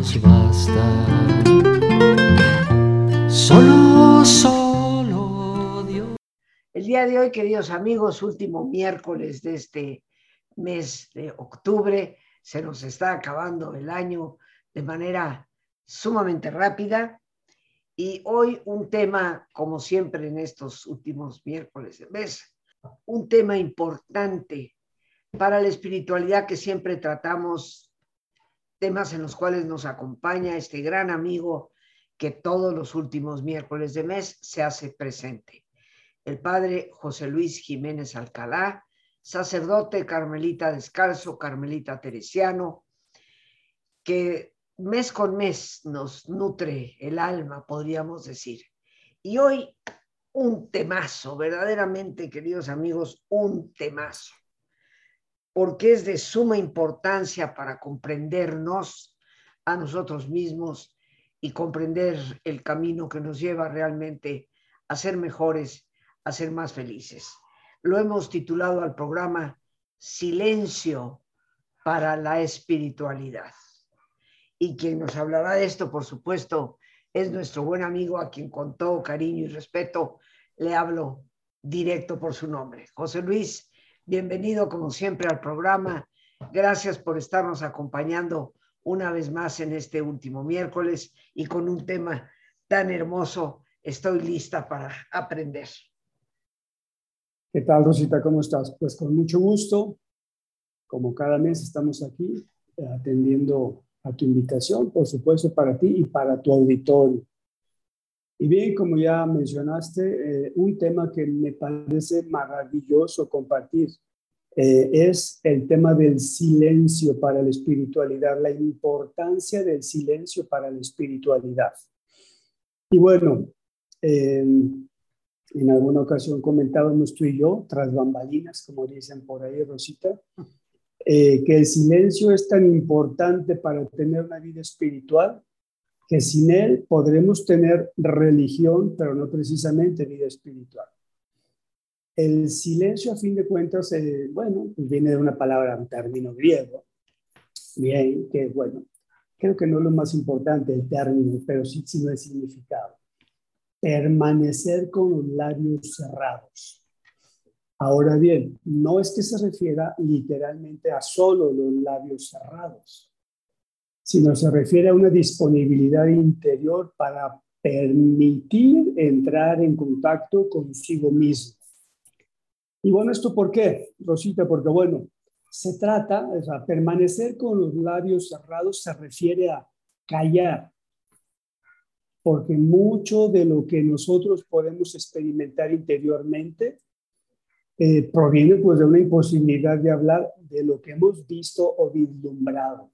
Dios basta. Solo, solo día de hoy, queridos amigos, último miércoles de este mes de octubre, se nos está acabando el año de manera sumamente rápida. Y hoy un tema, como siempre en estos últimos miércoles de mes, un tema importante para la espiritualidad que siempre tratamos, temas en los cuales nos acompaña este gran amigo que todos los últimos miércoles de mes se hace presente el padre José Luis Jiménez Alcalá, sacerdote carmelita descalzo, carmelita teresiano, que mes con mes nos nutre el alma, podríamos decir. Y hoy un temazo, verdaderamente, queridos amigos, un temazo, porque es de suma importancia para comprendernos a nosotros mismos y comprender el camino que nos lleva realmente a ser mejores a ser más felices. Lo hemos titulado al programa Silencio para la espiritualidad. Y quien nos hablará de esto, por supuesto, es nuestro buen amigo a quien con todo cariño y respeto le hablo directo por su nombre. José Luis, bienvenido como siempre al programa. Gracias por estarnos acompañando una vez más en este último miércoles y con un tema tan hermoso. Estoy lista para aprender. ¿Qué tal, Rosita? ¿Cómo estás? Pues con mucho gusto. Como cada mes estamos aquí eh, atendiendo a tu invitación, por supuesto, para ti y para tu auditorio. Y bien, como ya mencionaste, eh, un tema que me parece maravilloso compartir eh, es el tema del silencio para la espiritualidad, la importancia del silencio para la espiritualidad. Y bueno, en alguna ocasión comentábamos tú y yo, tras bambalinas, como dicen por ahí, Rosita, eh, que el silencio es tan importante para tener una vida espiritual que sin él podremos tener religión, pero no precisamente vida espiritual. El silencio, a fin de cuentas, eh, bueno, pues viene de una palabra, un término griego, bien, que bueno, creo que no es lo más importante el término, pero sí, sino el significado permanecer con los labios cerrados. Ahora bien, no es que se refiera literalmente a solo los labios cerrados, sino se refiere a una disponibilidad interior para permitir entrar en contacto consigo mismo. Y bueno, ¿esto por qué, Rosita? Porque bueno, se trata, o sea, permanecer con los labios cerrados se refiere a callar, porque mucho de lo que nosotros podemos experimentar interiormente eh, proviene pues de una imposibilidad de hablar de lo que hemos visto o vislumbrado.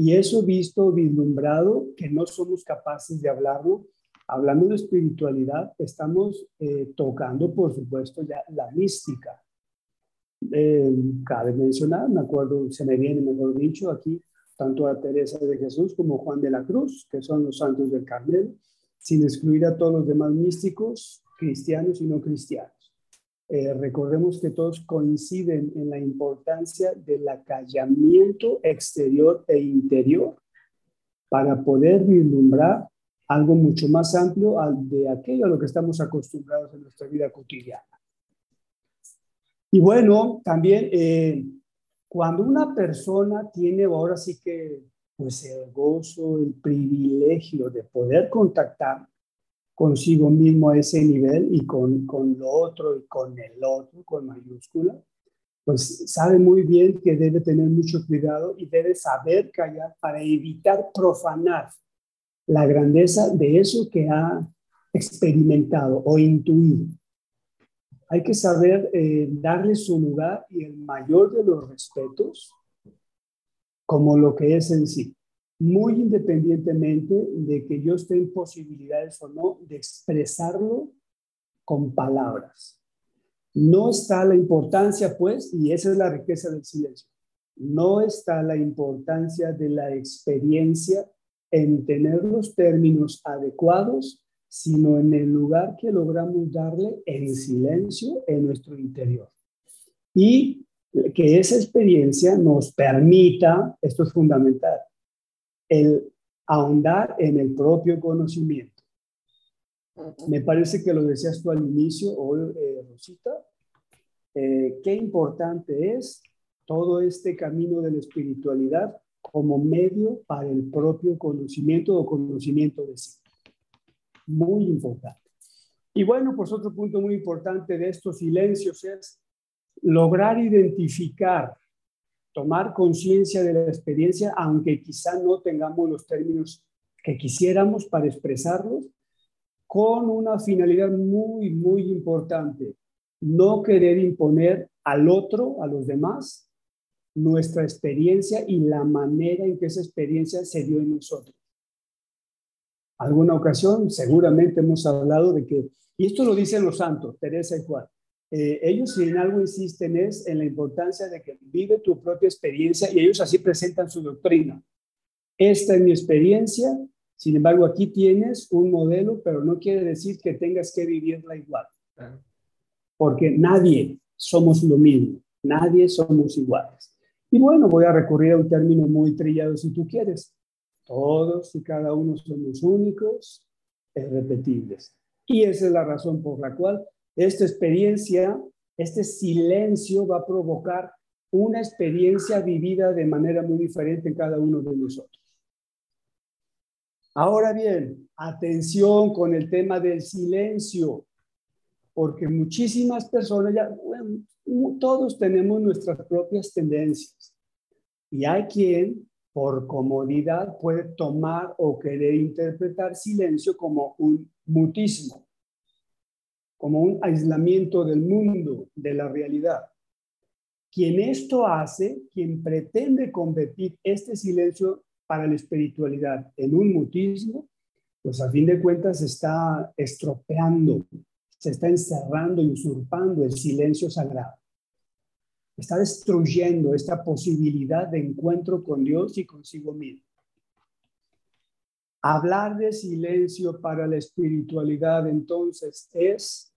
Y eso visto vislumbrado, que no somos capaces de hablarlo, hablando de espiritualidad, estamos eh, tocando, por supuesto, ya la mística. Eh, cabe mencionar, me acuerdo, se me viene, mejor dicho, aquí tanto a Teresa de Jesús como Juan de la Cruz, que son los santos del Carmelo, sin excluir a todos los demás místicos, cristianos y no cristianos. Eh, recordemos que todos coinciden en la importancia del acallamiento exterior e interior para poder vislumbrar algo mucho más amplio de aquello a lo que estamos acostumbrados en nuestra vida cotidiana. Y bueno, también eh, cuando una persona tiene ahora sí que pues el gozo, el privilegio de poder contactar consigo mismo a ese nivel y con, con lo otro y con el otro, con mayúscula, pues sabe muy bien que debe tener mucho cuidado y debe saber callar para evitar profanar la grandeza de eso que ha experimentado o intuido. Hay que saber eh, darle su lugar y el mayor de los respetos como lo que es en sí, muy independientemente de que yo esté en posibilidades o no de expresarlo con palabras. No está la importancia, pues, y esa es la riqueza del silencio, no está la importancia de la experiencia en tener los términos adecuados, sino en el lugar que logramos darle en silencio en nuestro interior. Y que esa experiencia nos permita, esto es fundamental, el ahondar en el propio conocimiento. Me parece que lo decías tú al inicio, hoy, eh, Rosita, eh, qué importante es todo este camino de la espiritualidad como medio para el propio conocimiento o conocimiento de sí. Muy importante. Y bueno, pues otro punto muy importante de estos silencios es lograr identificar, tomar conciencia de la experiencia, aunque quizá no tengamos los términos que quisiéramos para expresarlos, con una finalidad muy, muy importante. No querer imponer al otro, a los demás, nuestra experiencia y la manera en que esa experiencia se dio en nosotros. Alguna ocasión, seguramente hemos hablado de que, y esto lo dicen los santos, Teresa y Juan, eh, ellos si en algo insisten es en la importancia de que vive tu propia experiencia y ellos así presentan su doctrina. Esta es mi experiencia, sin embargo aquí tienes un modelo, pero no quiere decir que tengas que vivirla igual. Porque nadie somos lo mismo, nadie somos iguales. Y bueno, voy a recurrir a un término muy trillado si tú quieres. Todos y cada uno somos únicos, irrepetibles. Y esa es la razón por la cual esta experiencia, este silencio va a provocar una experiencia vivida de manera muy diferente en cada uno de nosotros. Ahora bien, atención con el tema del silencio, porque muchísimas personas, ya, todos tenemos nuestras propias tendencias y hay quien por comodidad puede tomar o querer interpretar silencio como un mutismo como un aislamiento del mundo, de la realidad. Quien esto hace, quien pretende convertir este silencio para la espiritualidad en un mutismo, pues a fin de cuentas está estropeando, se está encerrando y usurpando el silencio sagrado. Está destruyendo esta posibilidad de encuentro con Dios y consigo mismo. Hablar de silencio para la espiritualidad entonces es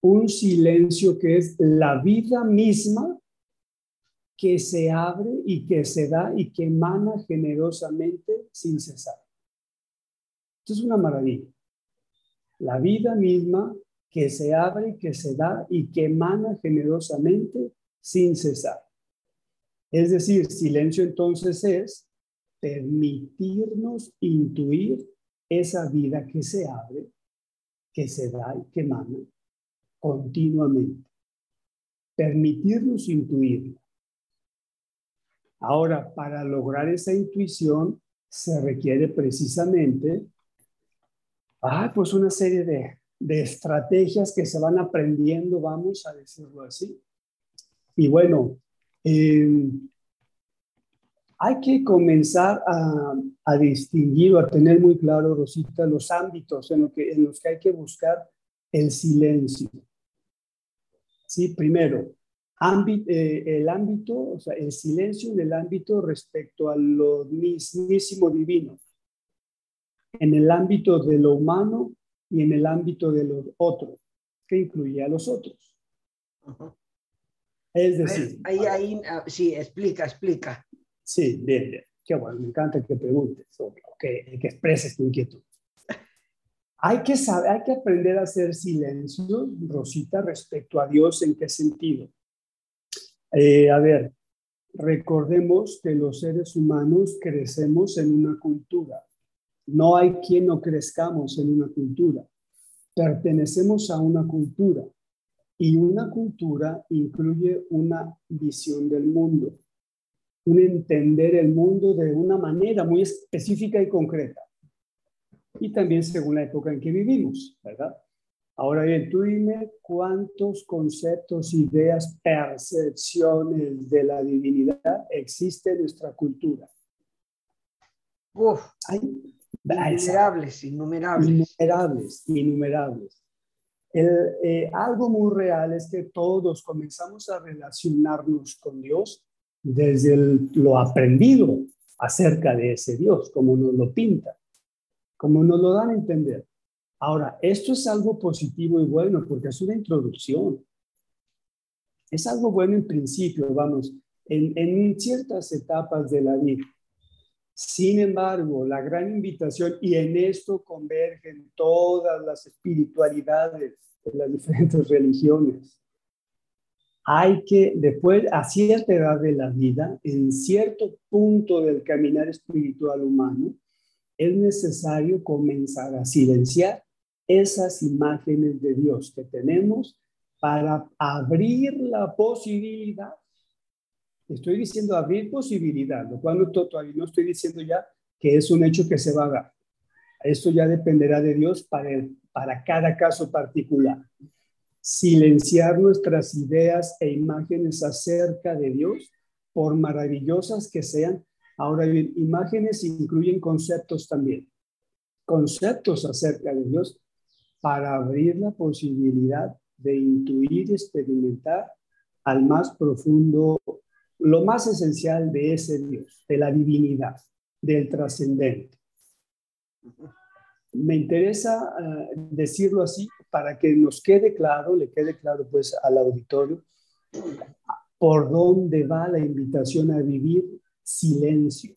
un silencio que es la vida misma que se abre y que se da y que emana generosamente sin cesar. Esto es una maravilla. La vida misma que se abre y que se da y que emana generosamente sin cesar. Es decir, silencio entonces es permitirnos intuir esa vida que se abre, que se da y que emana continuamente. Permitirnos intuirlo. Ahora, para lograr esa intuición se requiere precisamente, ah, pues una serie de, de estrategias que se van aprendiendo, vamos a decirlo así. Y bueno, em, hay que comenzar a, a, distinguir o a tener muy claro, Rosita, los ámbitos en, lo que, en los que hay que buscar el silencio. Sí, primero, eh, el ámbito, o sea, el silencio en el ámbito respecto a lo mismísimo divino, en el ámbito de lo humano y en el ámbito de los otros, que incluye a los otros. Es decir, ahí, ahí, ah, sí, explica, explica. Sí, bien, bien. Qué bueno, me encanta que preguntes o que, expreses tu inquietud. Hay que saber, hay que aprender a hacer silencio, Rosita, respecto a Dios. ¿En qué sentido? Eh, a ver, recordemos que los seres humanos crecemos en una cultura. No hay quien no crezcamos en una cultura. Pertenecemos a una cultura y una cultura incluye una visión del mundo, un entender el mundo de una manera muy específica y concreta. Y también según la época en que vivimos, ¿verdad? Ahora bien, tú dime cuántos conceptos, ideas, percepciones de la divinidad existe en nuestra cultura. Uf, Hay, innumerables, innumerables. Innumerables, innumerables. Eh, algo muy real es que todos comenzamos a relacionarnos con Dios desde lo aprendido acerca de ese Dios, como nos lo pinta, como nos lo dan a entender. Ahora, esto es algo positivo y bueno porque es una introducción. Es algo bueno en principio, vamos, en, en ciertas etapas de la vida. Sin embargo, la gran invitación, y en esto convergen todas las espiritualidades de las diferentes religiones, hay que, después, a cierta edad de la vida, en cierto punto del caminar espiritual humano, es necesario comenzar a silenciar esas imágenes de Dios que tenemos para abrir la posibilidad Estoy diciendo abrir posibilidad, lo cual no, todavía no estoy diciendo ya que es un hecho que se va a dar. Esto ya dependerá de Dios para, para cada caso particular. Silenciar nuestras ideas e imágenes acerca de Dios, por maravillosas que sean. Ahora bien, imágenes incluyen conceptos también. Conceptos acerca de Dios para abrir la posibilidad de intuir, experimentar al más profundo lo más esencial de ese Dios, de la divinidad, del trascendente. Me interesa eh, decirlo así para que nos quede claro, le quede claro pues al auditorio, por dónde va la invitación a vivir silencio,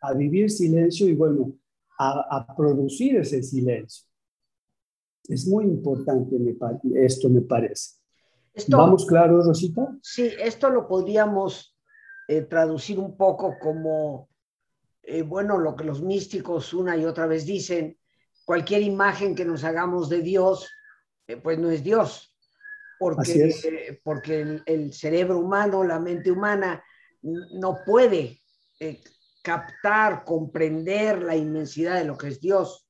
a vivir silencio y bueno, a, producir ese silencio. Es muy importante esto, me parece. ¿Vamos claro, Rosita? Sí, esto lo podríamos eh, traducir un poco como, eh, bueno, lo que los místicos una y otra vez dicen, cualquier imagen que nos hagamos de Dios, eh, pues no es Dios, porque, porque el, el, cerebro humano, la mente humana, no puede captar, comprender la inmensidad de lo que es Dios.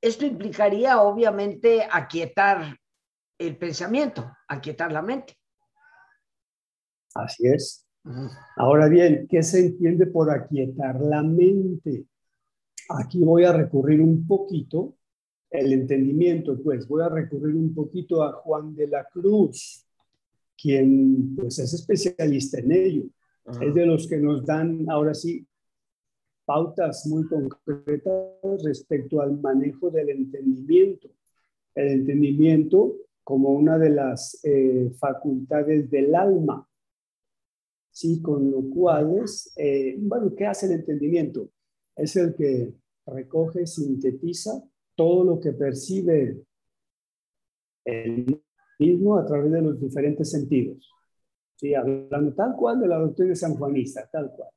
Esto implicaría, obviamente, aquietar el pensamiento, aquietar la mente. Así es. Ahora bien, ¿qué se entiende por aquietar la mente? Aquí voy a recurrir un poquito, el entendimiento, pues voy a recurrir un poquito a Juan de la Cruz, quien pues es especialista en ello. Es de los que nos dan ahora sí pautas muy concretas respecto al manejo del entendimiento. El entendimiento como una de las eh, facultades del alma. Sí, con lo cual es, eh, bueno, ¿qué hace el entendimiento? Es el que recoge, sintetiza todo lo que percibe el mismo a través de los diferentes sentidos. Sí, hablando tal cual de la doctrina sanjuanista, tal cual.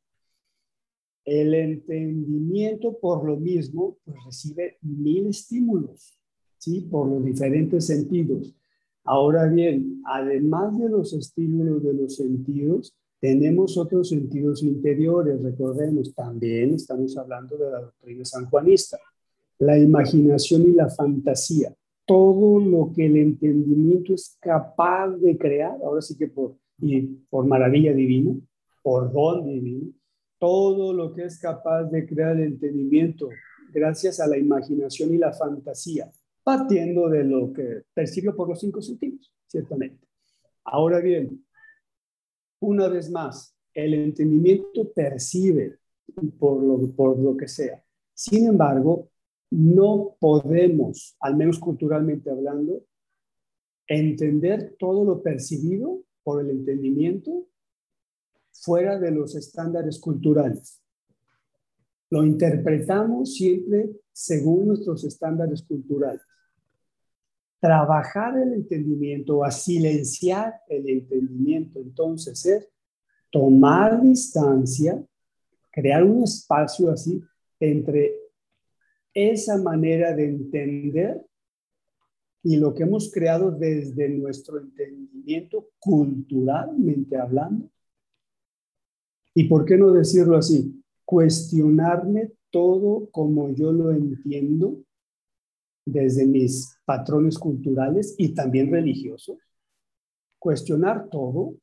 El entendimiento, por lo mismo, pues recibe mil estímulos, ¿sí? Por los diferentes sentidos. Ahora bien, además de los estímulos de los sentidos, tenemos otros sentidos interiores. Recordemos, también estamos hablando de la doctrina sanjuanista. La imaginación y la fantasía. Todo lo que el entendimiento es capaz de crear, ahora sí que por, y por maravilla divina, por don divino, todo lo que es capaz de crear el entendimiento gracias a la imaginación y la fantasía partiendo de lo que percibió por los cinco sentidos, ciertamente. Ahora bien, una vez más, el entendimiento percibe por lo, por lo que sea. Sin embargo, no podemos, al menos culturalmente hablando, entender todo lo percibido por el entendimiento fuera de los estándares culturales. Lo interpretamos siempre según nuestros estándares culturales. Trabajar el entendimiento, a silenciar el entendimiento, entonces es tomar distancia, crear un espacio así entre esa manera de entender y lo que hemos creado desde nuestro entendimiento culturalmente hablando. ¿Y por qué no decirlo así? Cuestionarme todo como yo lo entiendo desde mis patrones culturales y también religiosos. Cuestionar todo.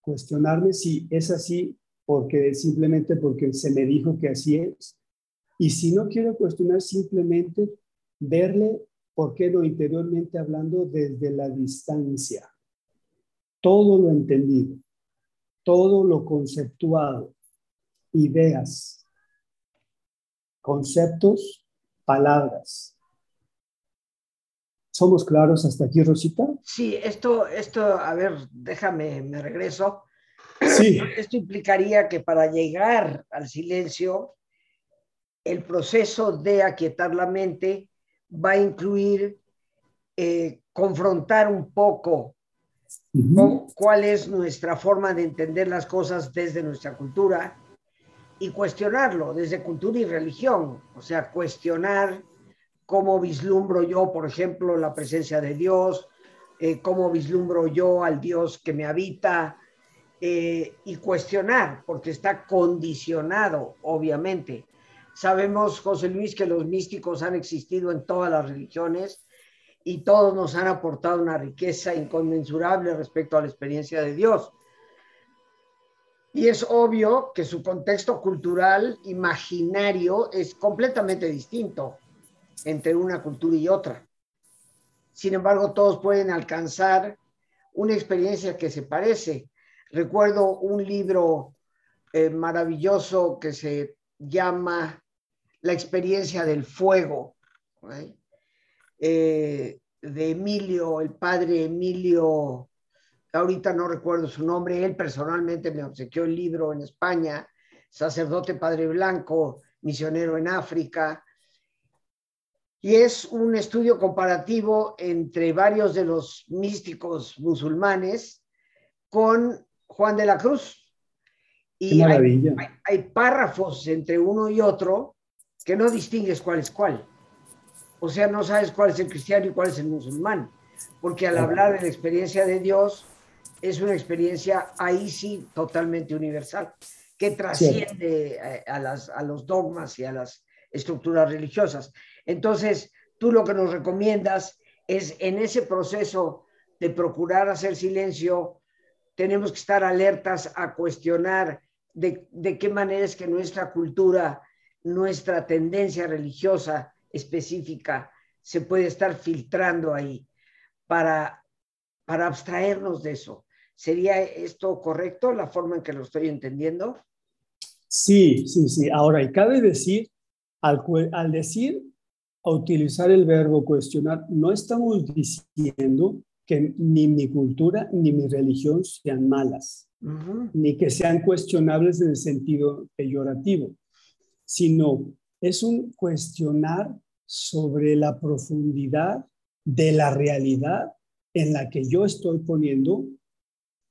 Cuestionarme si es así porque simplemente porque se me dijo que así es. Y si no quiero cuestionar, simplemente verle, ¿por qué no interiormente hablando desde la distancia? Todo lo entendido, todo lo conceptuado, ideas, conceptos, palabras. ¿Somos claros hasta aquí, Rosita? Sí, esto, esto, a ver, déjame, me regreso. Sí. Esto implicaría que para llegar al silencio, el proceso de aquietar la mente va a incluir eh, confrontar un poco cuál es nuestra forma de entender las cosas desde nuestra cultura y cuestionarlo desde cultura y religión, o sea, cuestionar cómo vislumbro yo, por ejemplo, la presencia de Dios, eh, cómo vislumbro yo al Dios que me habita, eh, y cuestionar, porque está condicionado, obviamente. Sabemos, José Luis, que los místicos han existido en todas las religiones y todos nos han aportado una riqueza inconmensurable respecto a la experiencia de Dios. Y es obvio que su contexto cultural, imaginario, es completamente distinto entre una cultura y otra. Sin embargo, todos pueden alcanzar una experiencia que se parece. Recuerdo un libro eh, maravilloso que se llama La experiencia del fuego, eh, de Emilio, el padre Emilio, ahorita no recuerdo su nombre, él personalmente me obsequió el libro en España, sacerdote padre blanco, misionero en África, y es un estudio comparativo entre varios de los místicos musulmanes con Juan de la Cruz. Y hay, hay, párrafos entre uno y otro que no distingues cuál es cuál. O sea, no sabes cuál es el cristiano y cuál es el musulmán. Porque al hablar de la experiencia de Dios, es una experiencia ahí sí totalmente universal, que trasciende a, a, las, a los dogmas y a las estructuras religiosas. Entonces, tú lo que nos recomiendas es en ese proceso de procurar hacer silencio, tenemos que estar alertas a cuestionar de, de qué manera es que nuestra cultura, nuestra tendencia religiosa específica se puede estar filtrando ahí para, para abstraernos de eso. ¿Sería esto correcto, la forma en que lo estoy entendiendo? Sí, sí, sí. Ahora, y cabe decir, al, al decir, a utilizar el verbo cuestionar, no estamos diciendo que ni mi cultura ni mi religión sean malas, ni que sean cuestionables en el sentido peyorativo, sino es un cuestionar sobre la profundidad de la realidad en la que yo estoy poniendo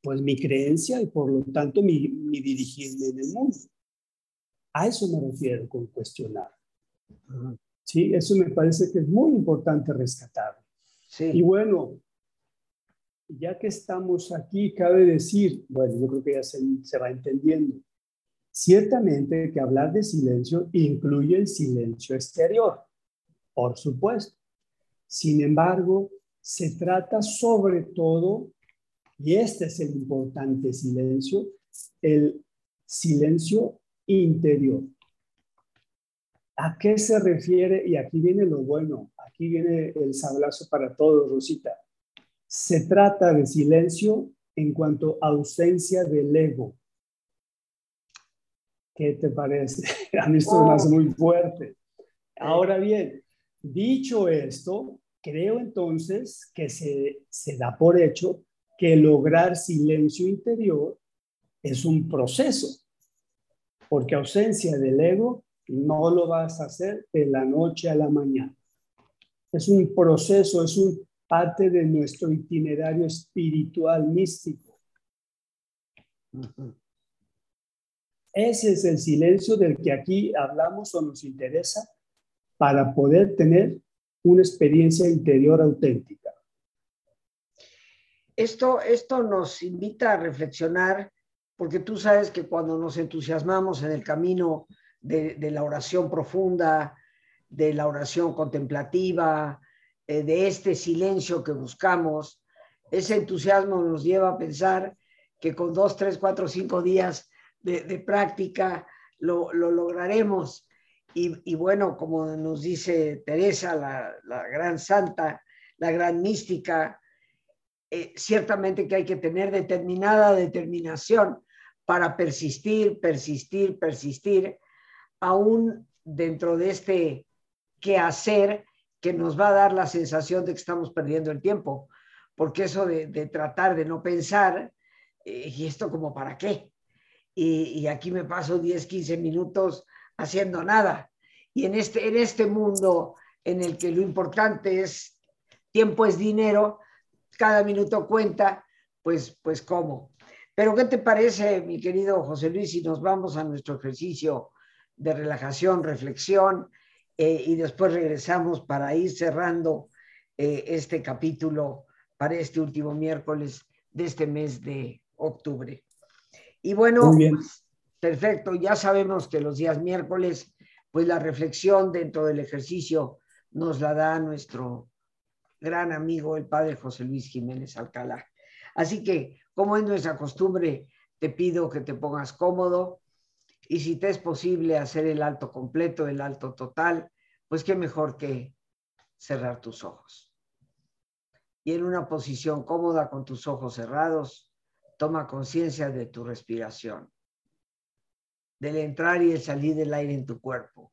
pues mi creencia y por lo tanto mi, mi dirigirme en el mundo. A eso me refiero con cuestionar. Sí, eso me parece que es muy importante rescatar. Sí. Y bueno, ya que estamos aquí, cabe decir, bueno, yo creo que ya se, se va entendiendo, ciertamente que hablar de silencio incluye el silencio exterior, por supuesto. Sin embargo, se trata sobre todo, y este es el importante silencio, el silencio interior. ¿A qué se refiere? Y aquí viene lo bueno, aquí viene el sablazo para todos, Rosita. Se trata de silencio en cuanto a ausencia del ego. ¿Qué te parece? A mí esto me hace muy fuerte. Ahora bien, dicho esto, creo entonces que se, se da por hecho que lograr silencio interior es un proceso, porque ausencia del ego no lo vas a hacer de la noche a la mañana. es un proceso, es un parte de nuestro itinerario espiritual místico. Ese es el silencio del que aquí hablamos o nos interesa para poder tener una experiencia interior auténtica. Esto, esto nos invita a reflexionar, porque tú sabes que cuando nos entusiasmamos en el camino de, la oración profunda, de la oración contemplativa, eh, de este silencio que buscamos, ese entusiasmo nos lleva a pensar que con dos, tres, cuatro, cinco días de, práctica lo, lograremos. Y, bueno, como nos dice Teresa, la, gran santa, la gran mística, eh, ciertamente que hay que tener determinada determinación para persistir, persistir, persistir, aún dentro de este quehacer que nos va a dar la sensación de que estamos perdiendo el tiempo, porque eso de, tratar de no pensar, eh, y esto como para qué, y, aquí me paso 10, 15 minutos haciendo nada. Y en este, en este mundo en el que lo importante es tiempo es dinero, cada minuto cuenta, pues, pues cómo. Pero ¿qué te parece, mi querido José Luis, si nos vamos a nuestro ejercicio de relajación, reflexión, eh, y después regresamos para ir cerrando eh, este capítulo para este último miércoles de este mes de octubre? Y bueno, pues, perfecto, ya sabemos que los días miércoles, pues la reflexión dentro del ejercicio nos la da nuestro gran amigo, el padre José Luis Jiménez Alcalá. Así que, como es nuestra costumbre, te pido que te pongas cómodo y si te es posible hacer el alto completo, el alto total, pues qué mejor que cerrar tus ojos. Y en una posición cómoda con tus ojos cerrados, Toma conciencia de tu respiración, del entrar y el salir del aire en tu cuerpo.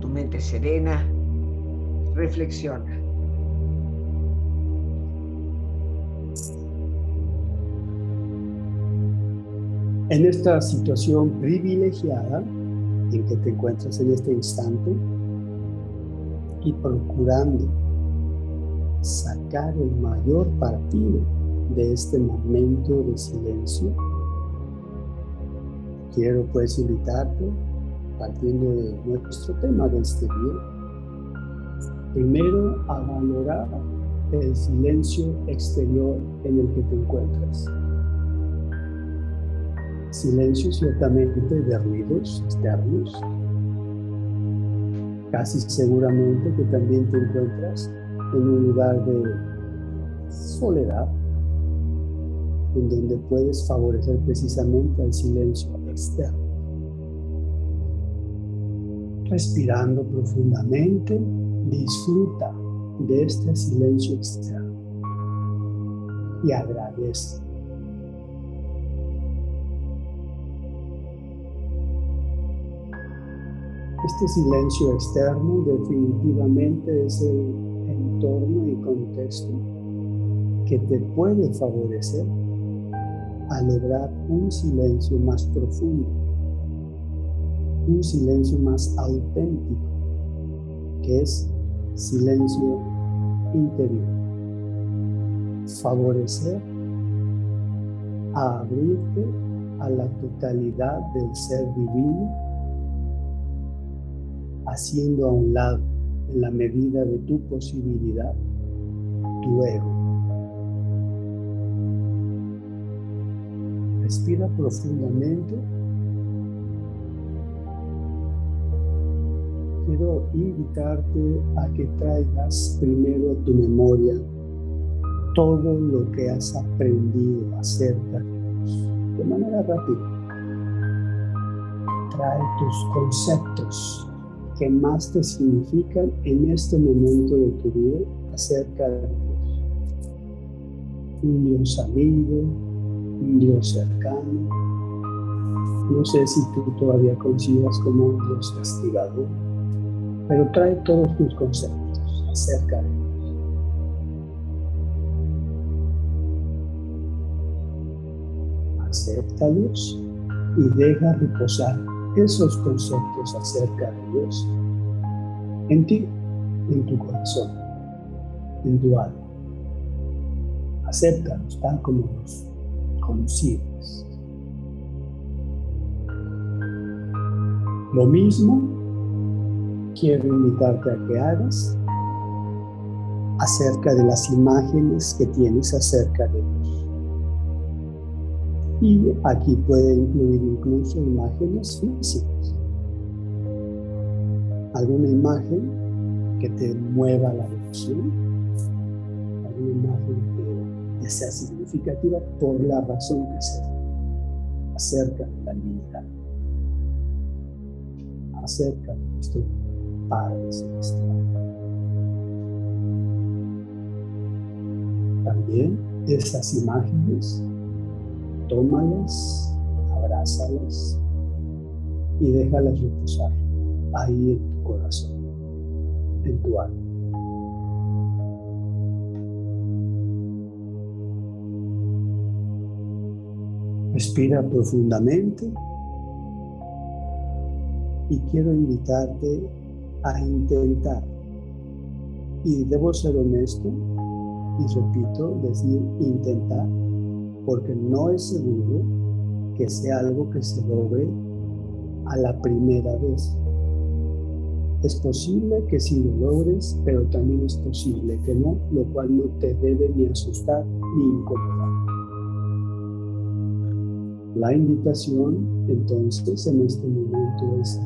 Tu mente serena, reflexiona. En esta situación privilegiada en que te encuentras en este instante y procurando sacar el mayor partido de este momento de silencio, quiero pues invitarte partiendo de nuestro tema de este día, primero a valorar el silencio exterior en el que te encuentras. Silencio ciertamente de ruidos externos. Casi seguramente que también te encuentras en un lugar de soledad, en donde puedes favorecer precisamente al silencio externo respirando profundamente, disfruta de este silencio externo y agradece. Este silencio externo definitivamente es el entorno y contexto que te puede favorecer a lograr un silencio más profundo un silencio más auténtico, que es silencio interior. Favorecer a abrirte a la totalidad del ser divino, haciendo a un lado, en la medida de tu posibilidad, tu ego. Respira profundamente quiero invitarte a que traigas primero a tu memoria todo lo que has aprendido acerca de Dios de manera rápida. Trae tus conceptos que más te significan en este momento de tu vida acerca de Dios. Un Dios amigo, un Dios cercano, No sé si tú todavía consideras como un Dios castigador, pero trae todos tus conceptos acerca de Dios. Acéptalos y deja reposar esos conceptos acerca de Dios en ti, en tu corazón, en tu alma. Acéptalos tal como los concibes. Lo mismo quiero invitarte a que hagas acerca de las imágenes que tienes acerca de Dios. Y aquí puede incluir incluso imágenes físicas. Alguna imagen que te mueva la devoción, alguna imagen que, sea significativa por la razón que sea, acerca de la divinidad, acerca de nuestro Padre. También esas imágenes tómalas, abrázalas y déjalas reposar ahí en tu corazón, en tu alma. Respira profundamente y quiero invitarte a intentar, y debo ser honesto, y repito, decir intentar, porque no es seguro que sea algo que se logre a la primera vez. Es posible que sí lo logres, pero también es posible que no, lo cual no te debe ni asustar ni incomodar. La invitación entonces en este momento es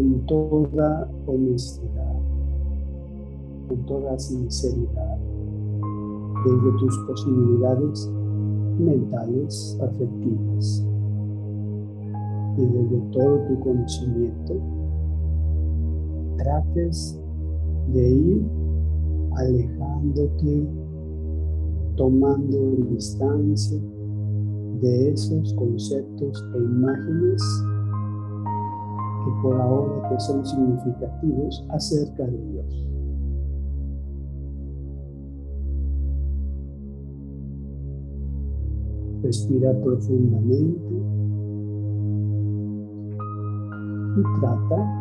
con toda honestidad, con toda sinceridad, desde tus posibilidades mentales, afectivas y desde todo tu conocimiento, trates de ir alejándote, tomando distancia de esos conceptos e imágenes que por ahora te son significativos acerca de Dios. Respira profundamente y trata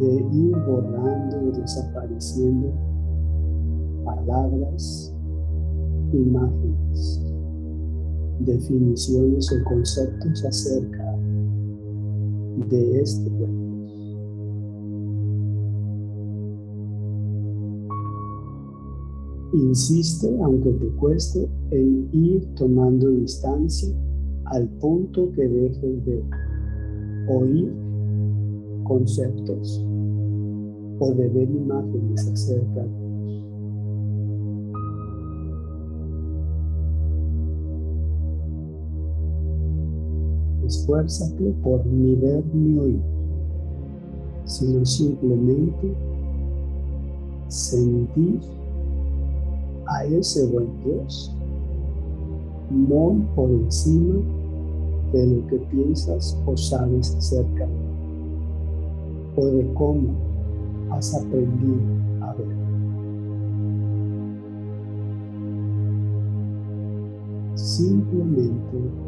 de ir borrando y desapareciendo palabras, imágenes, definiciones o conceptos acerca de este cuerpo. Insiste, aunque te cueste, en ir tomando distancia al punto que dejes de oír conceptos o de ver imágenes acerca de Esfuérzate por ni ver ni oír, sino simplemente sentir a ese buen Dios muy por encima de lo que piensas o sabes acerca de o de cómo has aprendido a ver. Simplemente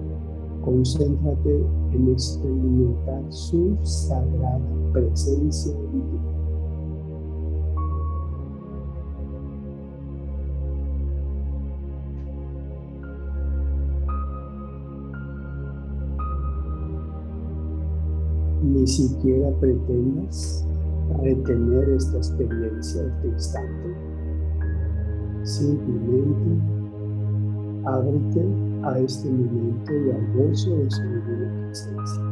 concéntrate en experimentar su sagrada presencia en ti. ni siquiera pretendas retener esta experiencia, este instante. Simplemente ábrete a este momento y al gozo de su divina presencia.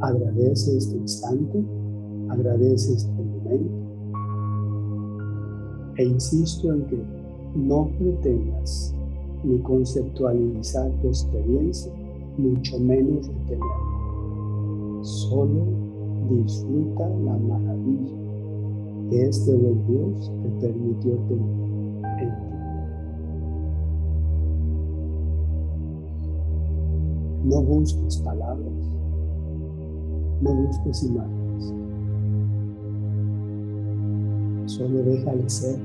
Agradece este instante, agradece este momento e insisto en que no pretendas ni conceptualizar tu experiencia, mucho menos retenerla. Solo disfruta la maravilla que este buen Dios te permitió tener en ti. No busques palabras, no busques imágenes. Solo déjale ser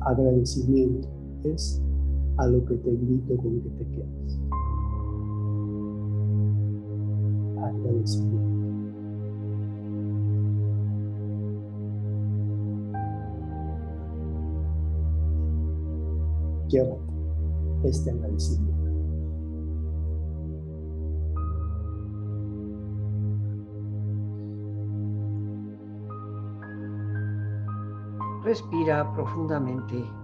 agradecimiento es a lo que te invito con que te quedes. Agradecimiento. Llévate este agradecimiento. Respira profundamente.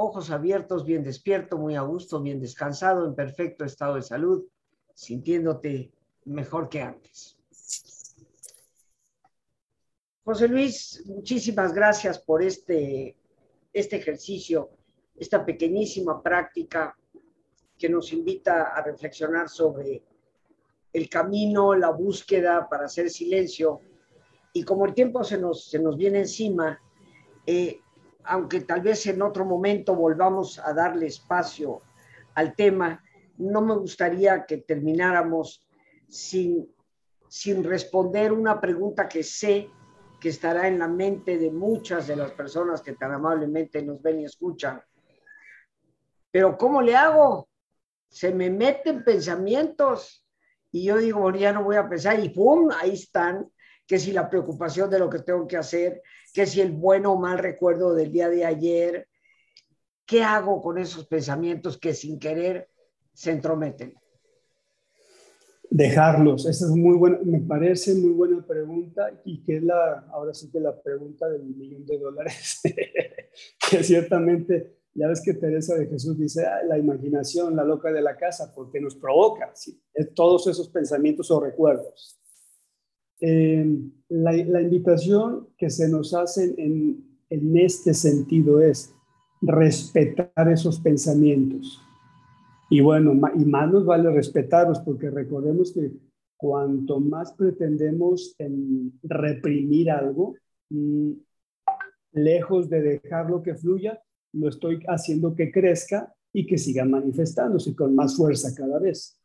Ojos abiertos, bien despierto, muy a gusto, bien descansado, en perfecto estado de salud, sintiéndote mejor que antes. José Luis, muchísimas gracias por este, este ejercicio, esta pequeñísima práctica que nos invita a reflexionar sobre el camino, la búsqueda para hacer silencio y como el tiempo se nos, se nos viene encima, eh, aunque tal vez en otro momento volvamos a darle espacio al tema, no me gustaría que termináramos sin, sin responder una pregunta que sé que estará en la mente de muchas de las personas que tan amablemente nos ven y escuchan. Pero ¿cómo le hago? Se me meten pensamientos y yo digo, ya no voy a pensar y ¡pum! Ahí están que si la preocupación de lo que tengo que hacer, que si el bueno o mal recuerdo del día de ayer, ¿qué hago con esos pensamientos que sin querer se entrometen? Dejarlos, esa es muy buena, me parece muy buena pregunta y que es la, ahora sí que la pregunta del millón de dólares, que ciertamente, ya ves que Teresa de Jesús dice, la imaginación, la loca de la casa, porque nos provoca, ¿sí? todos esos pensamientos o recuerdos. Eh, la, invitación que se nos hace en, en este sentido es respetar esos pensamientos. Y bueno, y más nos vale respetarlos porque recordemos que cuanto más pretendemos en reprimir algo, mm, lejos de dejarlo que fluya, lo estoy haciendo que crezca y que siga manifestándose con más fuerza cada vez.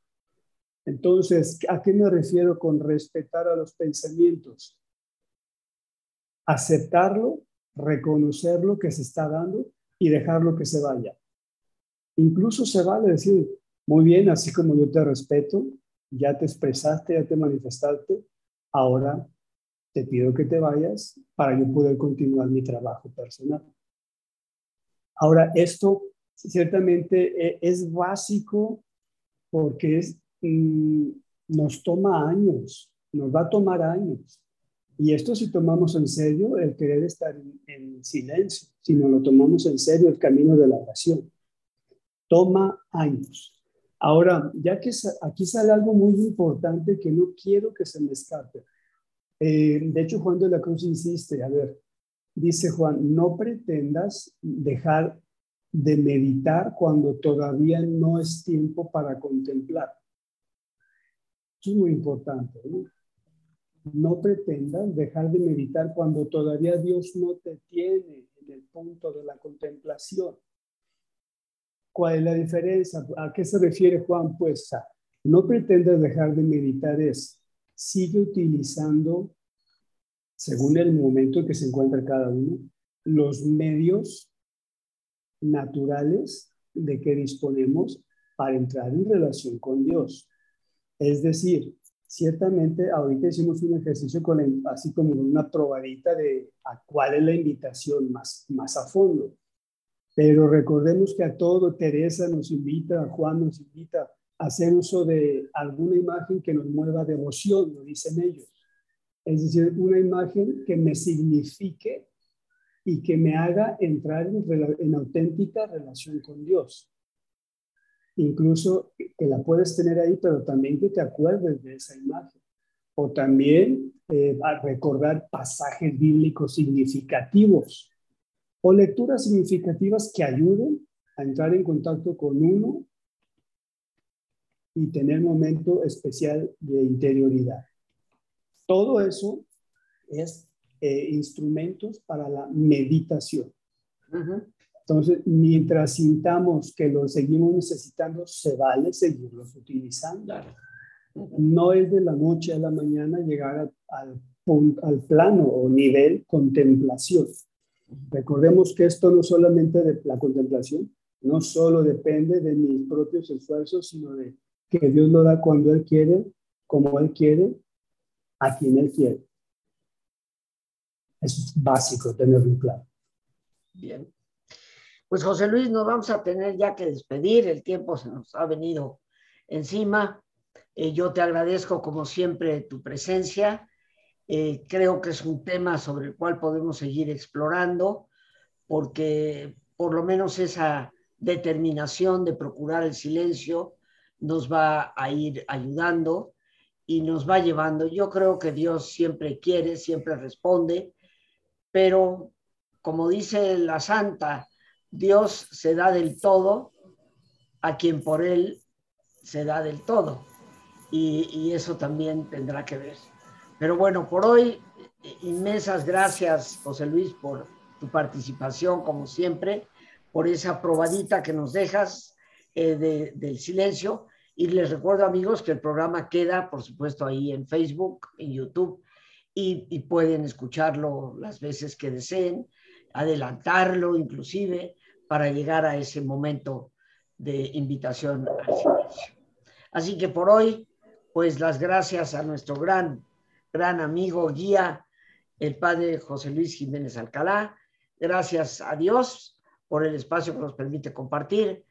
Entonces, ¿a qué me refiero con respetar a los pensamientos? Aceptarlo, reconocerlo que se está dando y dejarlo que se vaya. Incluso se vale decir, muy bien, así como yo te respeto, ya te expresaste, ya te manifestaste, ahora te pido que te vayas para yo poder continuar mi trabajo personal. Ahora, esto ciertamente eh, es básico porque es nos toma años, nos va a tomar años. Y esto si tomamos en serio el querer estar en, silencio, si no lo tomamos en serio el camino de la oración. Toma años. Ahora, ya que aquí sale algo muy importante que no quiero que se me escape. Eh, de hecho, Juan de la Cruz insiste, a ver, dice Juan, no pretendas dejar de meditar cuando todavía no es tiempo para contemplar es muy importante. ¿no? no pretendas dejar de meditar cuando todavía Dios no te tiene en el punto de la contemplación. ¿Cuál es la diferencia? ¿A qué se refiere Juan? Pues no pretendas dejar de meditar es, sigue utilizando, según el momento en que se encuentra cada uno, los medios naturales de que disponemos para entrar en relación con Dios. Es decir, ciertamente ahorita hicimos un ejercicio así como una probadita de a cuál es la invitación más, más a fondo. Pero recordemos que a todo Teresa nos invita, Juan nos invita a hacer uso de alguna imagen que nos mueva devoción, lo dicen ellos. Es decir, una imagen que me signifique y que me haga entrar en, en auténtica relación con Dios. Incluso que la puedes tener ahí, pero también que te acuerdes de esa imagen. O también eh, recordar pasajes bíblicos significativos o lecturas significativas que ayuden a entrar en contacto con uno y tener momento especial de interioridad. Todo eso es eh, instrumentos para la meditación. Entonces, mientras sintamos que lo seguimos necesitando, se vale seguirlos utilizando. No es de la noche a la mañana llegar al, al plano o nivel contemplación. Recordemos que esto no solamente de la contemplación, no solo depende de mis propios esfuerzos, sino de que Dios lo da cuando Él quiere, como Él quiere, a quien Él quiere. Eso es básico tenerlo claro. Bien. Pues José Luis, nos vamos a tener ya que despedir, el tiempo se nos ha venido encima. Eh, yo te agradezco como siempre tu presencia. Eh, creo que es un tema sobre el cual podemos seguir explorando, porque por lo menos esa determinación de procurar el silencio nos va a ir ayudando y nos va llevando. Yo creo que Dios siempre quiere, siempre responde, pero como dice la santa, Dios se da del todo a quien por él se da del todo. Y, eso también tendrá que ver. Pero bueno, por hoy, inmensas gracias, José Luis, por tu participación, como siempre, por esa probadita que nos dejas eh, del silencio. Y les recuerdo, amigos, que el programa queda, por supuesto, ahí en Facebook, en YouTube, y, y pueden escucharlo las veces que deseen, adelantarlo inclusive para llegar a ese momento de invitación al silencio. Así que por hoy, pues las gracias a nuestro gran, gran amigo, guía, el padre José Luis Jiménez Alcalá. Gracias a Dios por el espacio que nos permite compartir.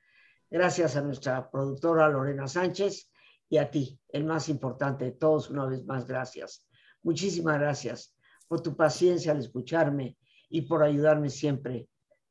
Gracias a nuestra productora Lorena Sánchez y a ti, el más importante de todos, una vez más, gracias. Muchísimas gracias por tu paciencia al escucharme y por ayudarme siempre